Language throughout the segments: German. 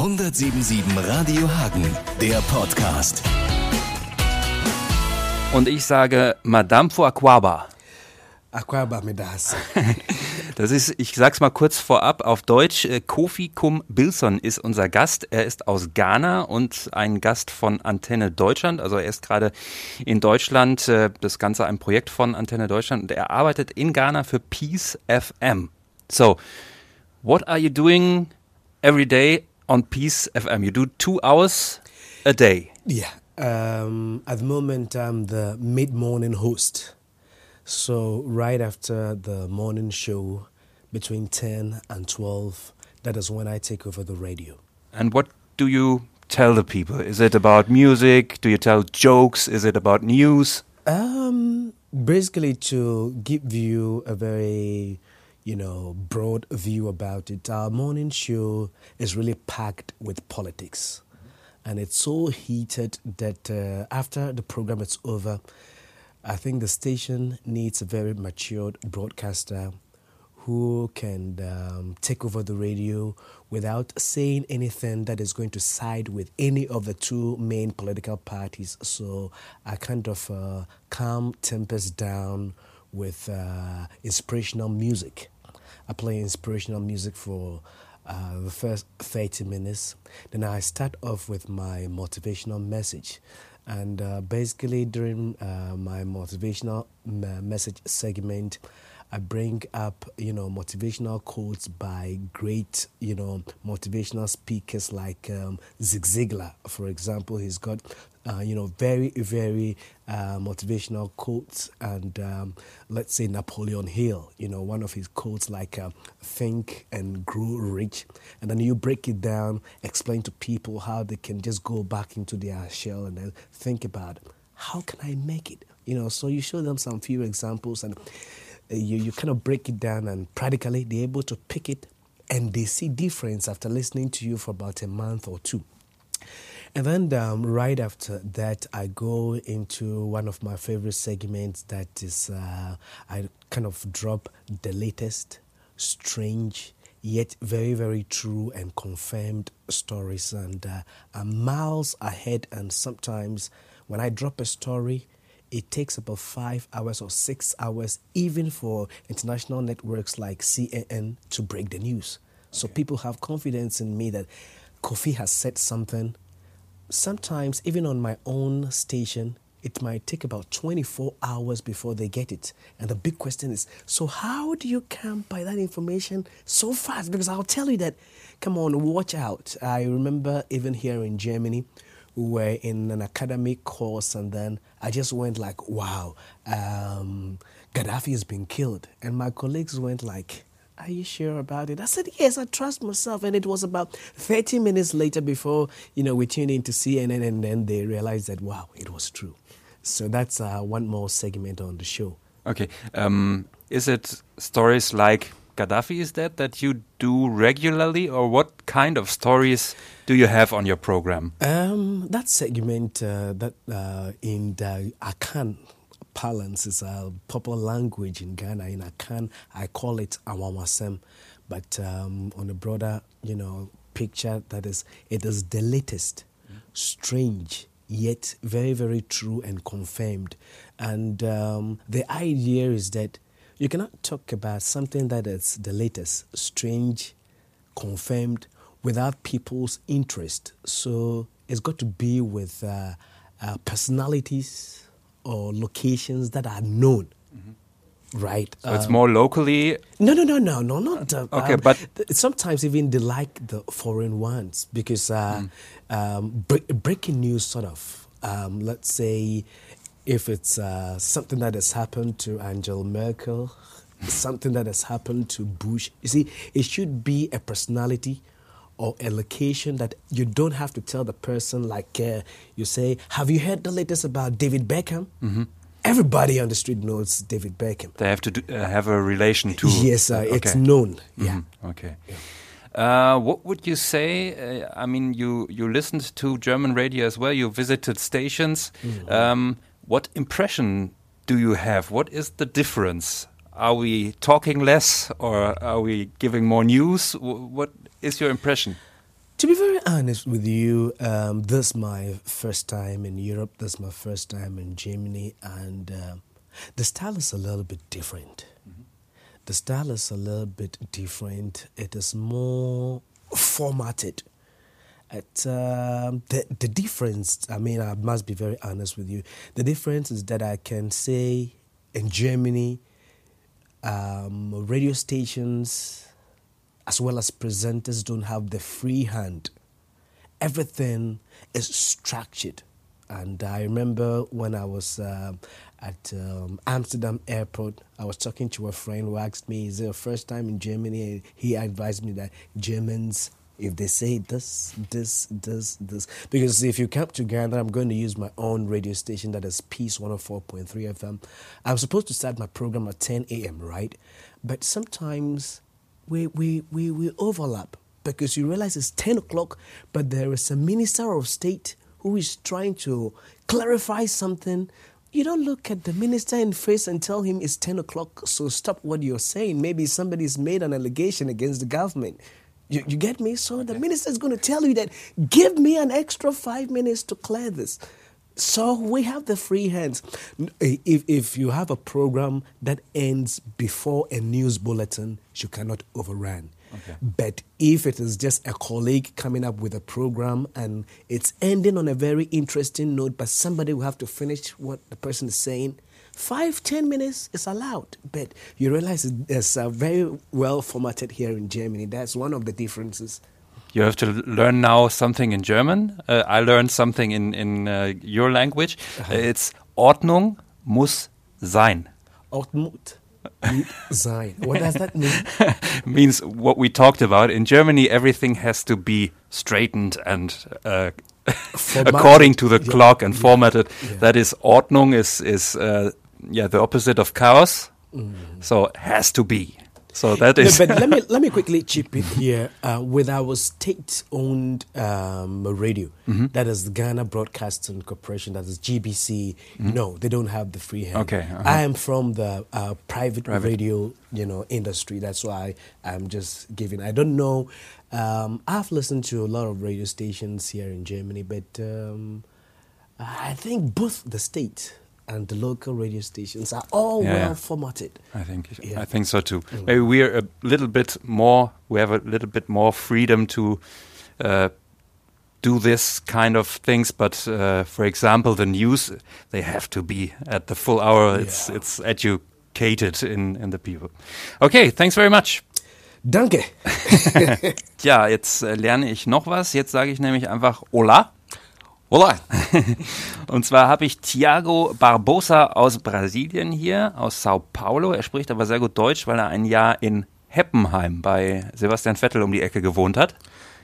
177 Radio Hagen, der Podcast. Und ich sage Madame Fuaquaba. Aquaba Medas. Das ist, ich sag's mal kurz vorab auf Deutsch, äh, Kofi Kum Bilson ist unser Gast. Er ist aus Ghana und ein Gast von Antenne Deutschland. Also er ist gerade in Deutschland, äh, das Ganze ein Projekt von Antenne Deutschland und er arbeitet in Ghana für Peace FM. So, what are you doing every day on Peace FM? You do two hours a day. Yeah. Um, at the moment, I'm the mid morning host. So, right after the morning show, between 10 and 12, that is when I take over the radio. And what do you tell the people? Is it about music? Do you tell jokes? Is it about news? Um, basically, to give you a very, you know, broad view about it, our morning show is really packed with politics. And it's so heated that uh, after the program is over, I think the station needs a very matured broadcaster who can um, take over the radio without saying anything that is going to side with any of the two main political parties. So I kind of uh, calm tempers down with uh, inspirational music. I play inspirational music for uh, the first 30 minutes. Then I start off with my motivational message. And uh, basically, during uh, my motivational message segment, I bring up, you know, motivational quotes by great, you know, motivational speakers like um, Zig Ziglar, for example. He's got, uh, you know, very, very uh, motivational quotes. And um, let's say Napoleon Hill, you know, one of his quotes like uh, think and grow rich. And then you break it down, explain to people how they can just go back into their shell and then think about how can I make it? You know, so you show them some few examples and you, you kind of break it down and practically they're able to pick it and they see difference after listening to you for about a month or two. And then um, right after that, I go into one of my favorite segments that is, uh, I kind of drop the latest, strange, yet very, very true and confirmed stories. And uh, I'm miles ahead. And sometimes when I drop a story, it takes about five hours or six hours, even for international networks like CNN, to break the news. So people have confidence in me that Kofi has said something. Sometimes, even on my own station, it might take about 24 hours before they get it. And the big question is so, how do you come by that information so fast? Because I'll tell you that, come on, watch out. I remember even here in Germany, we were in an academic course, and then I just went like, wow, um, Gaddafi has been killed. And my colleagues went like, are you sure about it? I said, yes, I trust myself. And it was about 30 minutes later before, you know, we tuned in to CNN and then they realized that, wow, it was true. So that's uh, one more segment on the show. Okay. Um, is it stories like Gaddafi is dead that you do regularly, or what kind of stories do you have on your program? Um, that segment uh, that uh, in the Akan parlance is a popular language in Ghana. In Akan, I call it Awawasem, but um, on a broader, you know, picture, that is, it is the latest, strange, yet very, very true and confirmed. And um, the idea is that you cannot talk about something that is the latest, strange, confirmed, without people's interest. So it's got to be with uh, uh, personalities or locations that are known. Right. So it's more locally. No, no, no, no, no, not. Uh, Okay, um, but- th- sometimes even they like the foreign ones because uh, um, bre- breaking news, sort of. Um, let's say if it's uh, something that has happened to Angela Merkel, something that has happened to Bush. You see, it should be a personality or a location that you don't have to tell the person. Like uh, you say, "Have you heard the latest about David Beckham?" Everybody on the street knows David Beckham. They have to do, uh, have a relation to. Yes, uh, it's Okay. known. Yeah. Mhm, Okay. Uh, what would you say? Uh, I mean, you you listened to German radio as well. You visited stations. Mm-hmm. Um, what impression do you have? What is the difference? Are we talking less, or are we giving more news? What is your impression? To be very honest with you, um, this is my first time in Europe. This is my first time in Germany, and um the style is a little bit different. The style is a little bit different. It is more formatted. Um, the the difference. I mean, I must be very honest with you. The difference is that I can say in Germany, um, radio stations as well as presenters don't have the free hand. Everything is structured. And I remember when I was um at um, Amsterdam airport, I was talking to a friend who asked me, Is it your first time in Germany? He advised me that Germans, if they say this, this, this, this, because if you come to Ghana, I'm going to use my own radio station that is Peace 104.3 FM. I'm supposed to start my program at 10 a.m., right? But sometimes we, we, we, we overlap because you realize it's 10 o'clock, but there is a minister of state who is trying to clarify something. You don't look at the minister in face and tell him it's 10 o'clock, so stop what you're saying. Maybe somebody's made an allegation against the government. You, you get me? So the minister is going to tell you that give me an extra five minutes to clear this. So we have the free hands. Eh, if, if you have a program that ends before a news bulletin, you cannot overrun. Okay. But if it is just a colleague coming up with a program and it's ending on a very interesting note, but somebody will have to finish what the person is saying, five, ten minutes is allowed. But you realize it's uh, very well formatted here in Germany. That's one of the differences. You have to learn now something in German. Uh, I learned something in, in uh, your language. Uh, it's Ordnung muss sein. Ordnung sein. What does that mean? means what we talked about. In Germany, everything has to be straightened and uh, according to the Yeah. clock and formatted. Yeah. That is Ordnung is is uh, yeah the opposite of chaos. So has to be. So that No, but let me let me quickly chip in here uh, with our state-owned um, radio. Mm-hmm. That is Ghana Broadcasting Corporation. That is GBC. No, they don't have the free hand. Mm-hmm. Okay, uh-huh. I am from the uh, private, Private. radio, you know, industry. That's why I'm just giving. I don't know. Um, I've listened to a lot of radio stations here in Germany, but um, I think both the state and the local radio stations are all Yeah, well yeah. formatted. I think Yeah. I think so too. Maybe we are a little bit more. We have a little bit more freedom to uh, do this kind of things. But uh, for example, the news they have to be at the full hour. It's it's educated in in the people. Okay, thanks very much. Danke. Ja, jetzt äh, lerne ich noch was. Jetzt sage ich nämlich einfach Hola. Olá! Und zwar habe ich Thiago Barbosa aus Brasilien hier, aus Sao Paulo. Er spricht aber sehr gut Deutsch, weil er ein Jahr in Heppenheim bei Sebastian Vettel um die Ecke gewohnt hat.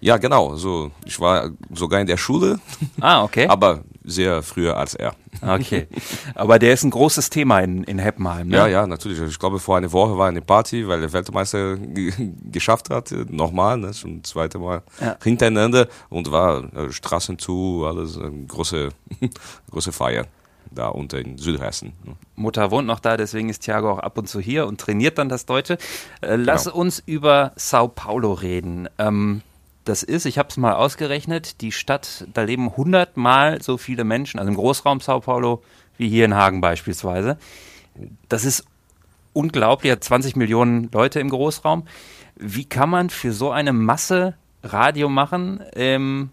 Ja, genau. So, ich war sogar in der Schule, Ah, okay. aber sehr früher als er. Okay. Aber der ist ein großes Thema in, in Heppenheim, ne? Ja, ja, natürlich. Ich glaube, vor einer Woche war eine Party, weil der Weltmeister ge- geschafft hat. Nochmal, ne? schon das zweite Mal Ja. hintereinander. Und war äh, Straßen zu, alles äh, große, große Feier da unten in Südhessen. ne. Mutter wohnt noch da, deswegen ist Thiago auch ab und zu hier und trainiert dann das Deutsche. Äh, lass Genau. uns über Sao Paulo reden. Ähm, das ist, ich habe es mal ausgerechnet, die Stadt, da leben hundertmal so viele Menschen, also im Großraum Sao Paulo, wie hier in Hagen beispielsweise. Das ist unglaublich, hat 20 Millionen Leute im Großraum. Wie kann man für so eine Masse Radio machen ähm,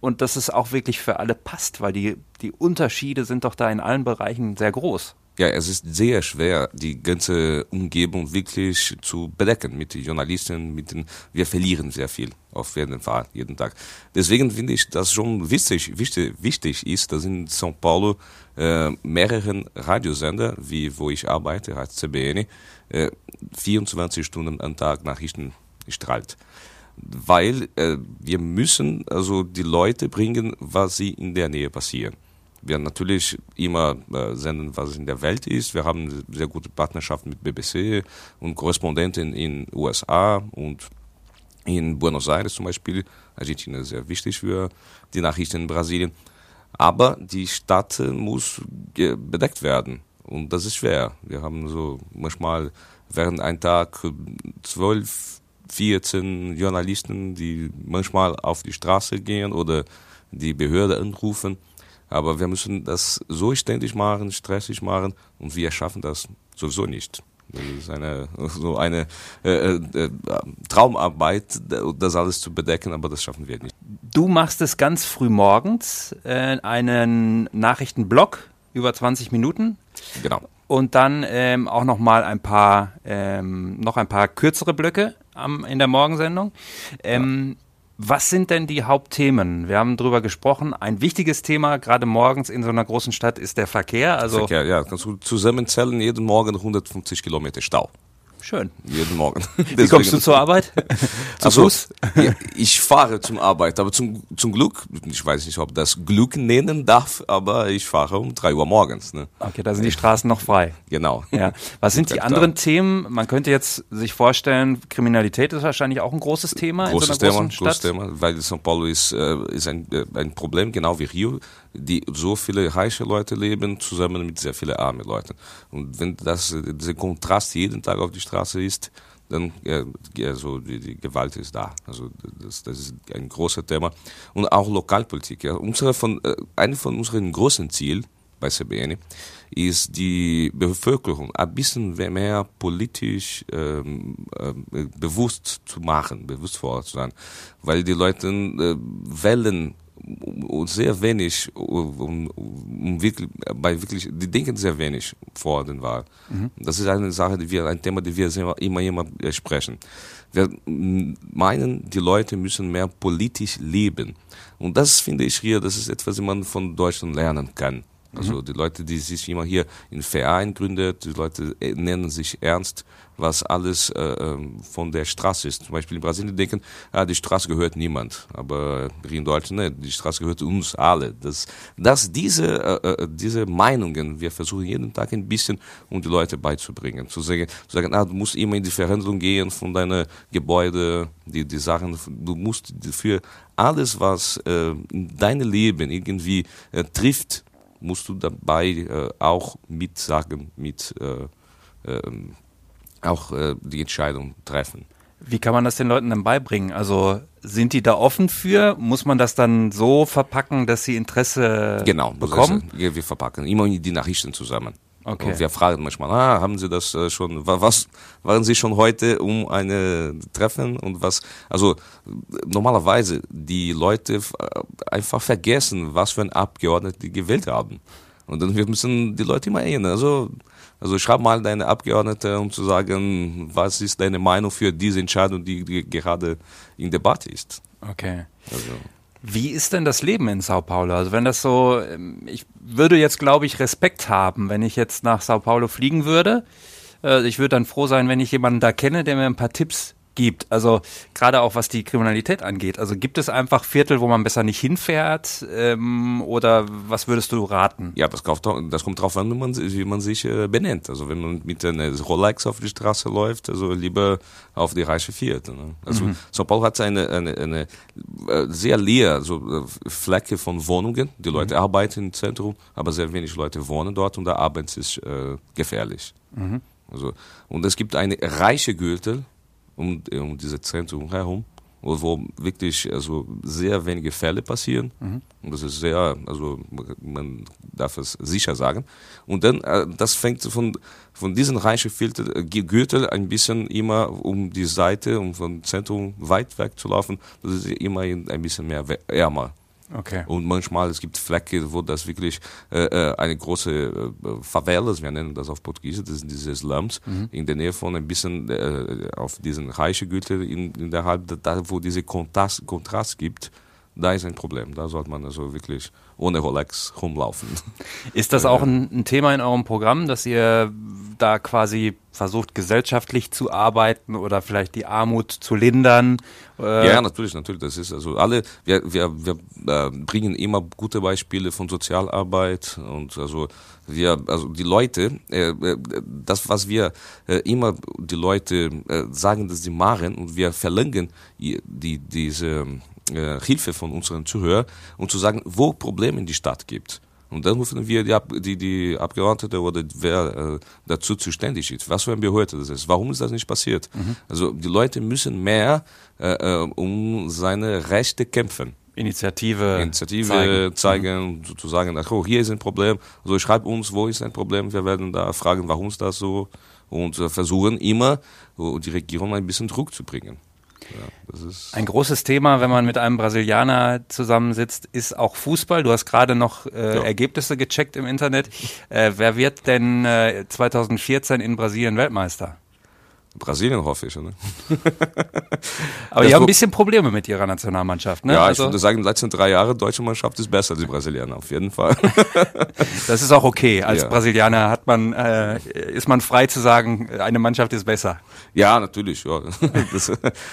und dass es auch wirklich für alle passt, weil die, die Unterschiede sind doch da in allen Bereichen sehr groß. Ja, es ist sehr schwer, die ganze Umgebung wirklich zu bedecken mit den Journalisten, mit den, wir verlieren sehr viel auf jeden Fall, jeden Tag. Deswegen finde ich, dass schon wichtig, wichtig, wichtig ist, dass in São Paulo äh, mehreren Radiosender, wie wo ich arbeite, heißt CBN, äh, 24 Stunden am Tag Nachrichten strahlt. Weil äh, wir müssen also die Leute bringen, was sie in der Nähe passieren wir natürlich immer äh, senden, was in der Welt ist. Wir haben eine sehr gute Partnerschaft mit BBC und Korrespondenten in USA und in Buenos Aires zum Beispiel. Argentinien ist sehr wichtig für die Nachrichten in Brasilien. Aber die Stadt muss bedeckt werden. Und das ist schwer. Wir haben so manchmal während ein Tag zwölf 14 Journalisten, die manchmal auf die Straße gehen oder die Behörde anrufen. Aber wir müssen das so ständig machen, stressig machen und wir schaffen das sowieso nicht. Das ist eine, so eine äh, äh, Traumarbeit, das alles zu bedecken, aber das schaffen wir nicht. Du machst es ganz früh morgens, äh, einen Nachrichtenblock über 20 Minuten. Genau. Und dann ähm, auch noch mal ein paar, ähm, noch ein paar kürzere Blöcke am, in der Morgensendung. Ähm, ja. Was sind denn die Hauptthemen? Wir haben darüber gesprochen. Ein wichtiges Thema, gerade morgens in so einer großen Stadt, ist der Verkehr. Also Verkehr, ja. Kannst du zusammenzählen, jeden Morgen 150 Kilometer Stau. Schön. Jeden Morgen. Wie kommst du zur Arbeit? zu also, Fuß? Ich fahre zum Arbeit, aber zum, zum Glück, ich weiß nicht, ob das Glück nennen darf, aber ich fahre um drei Uhr morgens. Ne? Okay, da sind die Straßen noch frei. Genau. Ja. Was sind die anderen Themen? Man könnte jetzt sich vorstellen, Kriminalität ist wahrscheinlich auch ein großes Thema großes in so einer Thema, großen Stadt. Großes Thema, weil São Paulo ist, äh, ist ein, äh, ein Problem, genau wie Rio die so viele reiche Leute leben, zusammen mit sehr vielen armen Leuten. Und wenn das, dieser Kontrast jeden Tag auf die Straße ist, dann also die, die Gewalt ist da. Also das, das ist ein großes Thema. Und auch Lokalpolitik. Ja. Unsere von, äh, eine von unseren großen Zielen bei CBN ist die Bevölkerung ein bisschen mehr politisch ähm, äh, bewusst zu machen, bewusst vor zu sein. Weil die Leute äh, wählen sehr wenig, um, um wirklich, bei wirklich, die denken sehr wenig vor den Wahlen. Mhm. Das ist eine Sache, die wir, ein Thema, die wir immer, immer sprechen. Wir meinen, die Leute müssen mehr politisch leben. Und das finde ich hier, das ist etwas, was man von Deutschland lernen kann. Also mhm. die Leute, die sich immer hier in Verein gründet, die Leute äh, nennen sich ernst, was alles äh, ähm, von der Straße ist. Zum Beispiel in Brasilien denken, ja, die Straße gehört niemand. Aber in Deutschland, ne, die Straße gehört uns alle. Das, dass diese, äh, äh, diese Meinungen, wir versuchen jeden Tag ein bisschen, um die Leute beizubringen. Zu sagen, zu sagen ah, du musst immer in die Verhandlung gehen von deinen Gebäuden, die, die Sachen, du musst für alles, was äh, in deinem Leben irgendwie äh, trifft, musst du dabei äh, auch mitsagen, mit äh, äh, auch die Entscheidung treffen. Wie kann man das den Leuten dann beibringen? Also sind die da offen für? Muss man das dann so verpacken, dass sie Interesse genau, bekommen? Genau, wir verpacken immer die Nachrichten zusammen. Okay. Und wir fragen manchmal, ah, haben Sie das äh, schon, was, waren Sie schon heute um eine Treffen und was, also normalerweise die Leute äh, einfach vergessen, was für ein Abgeordneter die gewählt haben. Und dann wir müssen die Leute immer erinnern. Also, also schreib mal deine Abgeordnete, um zu sagen, was ist deine Meinung für diese Entscheidung, die, die gerade in Debatte ist. Okay. Also. Wie ist denn das Leben in Sao Paulo? Also wenn das so, ähm, ich würde jetzt, glaube ich, Respekt haben, wenn ich jetzt nach Sao Paulo fliegen würde. Äh, ich würde dann froh sein, wenn ich jemanden da kenne, der mir ein paar Tipps gibt. Also gerade auch was die Kriminalität angeht. Also gibt es einfach Viertel, wo man besser nicht hinfährt ähm, oder was würdest du raten? Ja, das, kommt, drauf an, wie man, wie man sich äh, benennt. Also wenn man mit einer Rolex auf die Straße läuft, also lieber auf die reiche Vierte. Ne? Also mhm. São Paulo hat eine, eine, eine äh, sehr leer, so äh, Fläche von Wohnungen. Die Leute mhm. arbeiten im Zentrum, aber sehr wenig Leute wohnen dort und der Arbeit ist äh, gefährlich. Mhm. Also, und es gibt eine reiche Gürtel, um, um diese Zentrum herum, wo wirklich also sehr wenige Fälle passieren. Mhm. Und das ist sehr, also man darf es sicher sagen. Und dann, äh, das fängt von, von diesen reichen äh, Gürtel ein bisschen immer um die Seite, um vom Zentrum weit weg zu laufen. Das ist immer ein bisschen mehr ärmer. Okay. Und manchmal es gibt Flecke, wo das wirklich äh, äh eine große äh, Favelas, wir nennen das auf Portugiesisch, das sind diese Slums, mhm. in der Nähe von ein bisschen äh, auf diesen reichen Güter in, in der Halb, da wo diese Kontrast, Kontrast gibt, da ist ein Problem. Da sollte man also wirklich ohne Rolex rumlaufen. Ist das auch ein, ein, Thema in eurem Programm, dass ihr da quasi versucht, gesellschaftlich zu arbeiten oder vielleicht die Armut zu lindern? Äh ja, natürlich, natürlich. Das ist also alle, wir, wir, wir äh, bringen immer gute Beispiele von Sozialarbeit und also wir, also die Leute, äh, das, was wir immer die Leute sagen, dass sie machen und wir verlangen die, diese äh, Hilfe von unseren Zuhörern und zu sagen, wo Probleme in die Stadt gibt. Und dann rufen wir die, Ab die, die Abgeordnete oder wer äh, dazu zuständig ist. Was für ein Behörde das ist. Warum ist das nicht passiert? Mhm. Also die Leute müssen mehr äh, äh um seine Rechte kämpfen. Initiative, Initiative zeigen, zeigen mhm. sozusagen, ach, oh, hier ist ein Problem. Also schreib uns, wo ist ein Problem. Wir werden da fragen, warum ist das so und äh, versuchen immer, die Regierung ein bisschen Druck zu bringen. Ja, ein großes Thema, wenn man mit einem Brasilianer zusammensitzt, ist auch Fußball. Du hast gerade noch äh, ja. Ergebnisse gecheckt im Internet. Äh, wer wird denn äh, 2014 in Brasilien Weltmeister? Brasilien hoffe ich. Ne? Aber die haben ein bisschen Probleme mit ihrer Nationalmannschaft. Ne? Ja, also, ich würde sagen, die letzten drei Jahre deutsche Mannschaft ist besser als die Brasilianer, auf jeden Fall. das ist auch okay. Als ja. Brasilianer hat man, äh, ist man frei zu sagen, eine Mannschaft ist besser. Ja, natürlich. Ja. Das,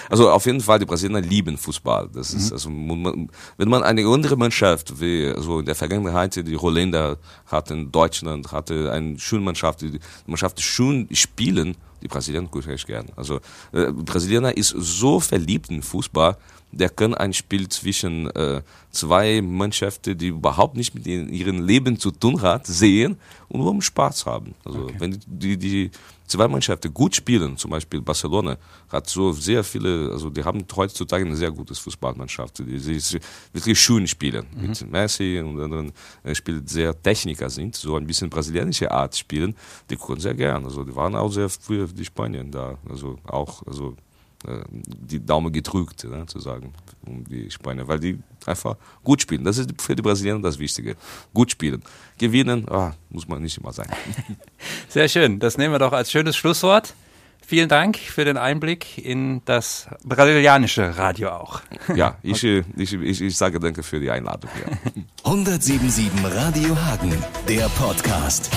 also auf jeden Fall, die Brasilianer lieben Fußball. Das ist, mhm. also, wenn man eine andere Mannschaft, wie also in der Vergangenheit die Holländer hatten, Deutschland hatte eine Schulmannschaft, die Mannschaft schön spielen, die Brasilianer gut ich gern. Also äh, Brasilianer ist so verliebt in Fußball, der kann ein Spiel zwischen äh, zwei Mannschaften, die überhaupt nicht mit ihrem Leben zu tun hat, sehen und nur Spaß haben. Also okay. wenn die, die zwei Mannschaften gut spielen, zum Beispiel Barcelona hat so sehr viele, also die haben heutzutage eine sehr gute Fußballmannschaft, die, die wirklich schön spielen. Mhm. Mit Messi und anderen äh, spielt sehr Techniker sind, so ein bisschen brasilianische Art spielen, die können sehr gern. Also die waren auch sehr früh die Spanier da, also auch, also die Daumen gedrückt, ne, zu sagen, um die Spanier, weil die einfach gut spielen. Das ist für die Brasilianer das Wichtige. Gut spielen. Gewinnen, oh, muss man nicht immer sein. Sehr schön. Das nehmen wir doch als schönes Schlusswort. Vielen Dank für den Einblick in das brasilianische Radio auch. Ja, ich, ich, ich, ich sage danke für die Einladung. Ja. 177 Radio Hagen, der Podcast.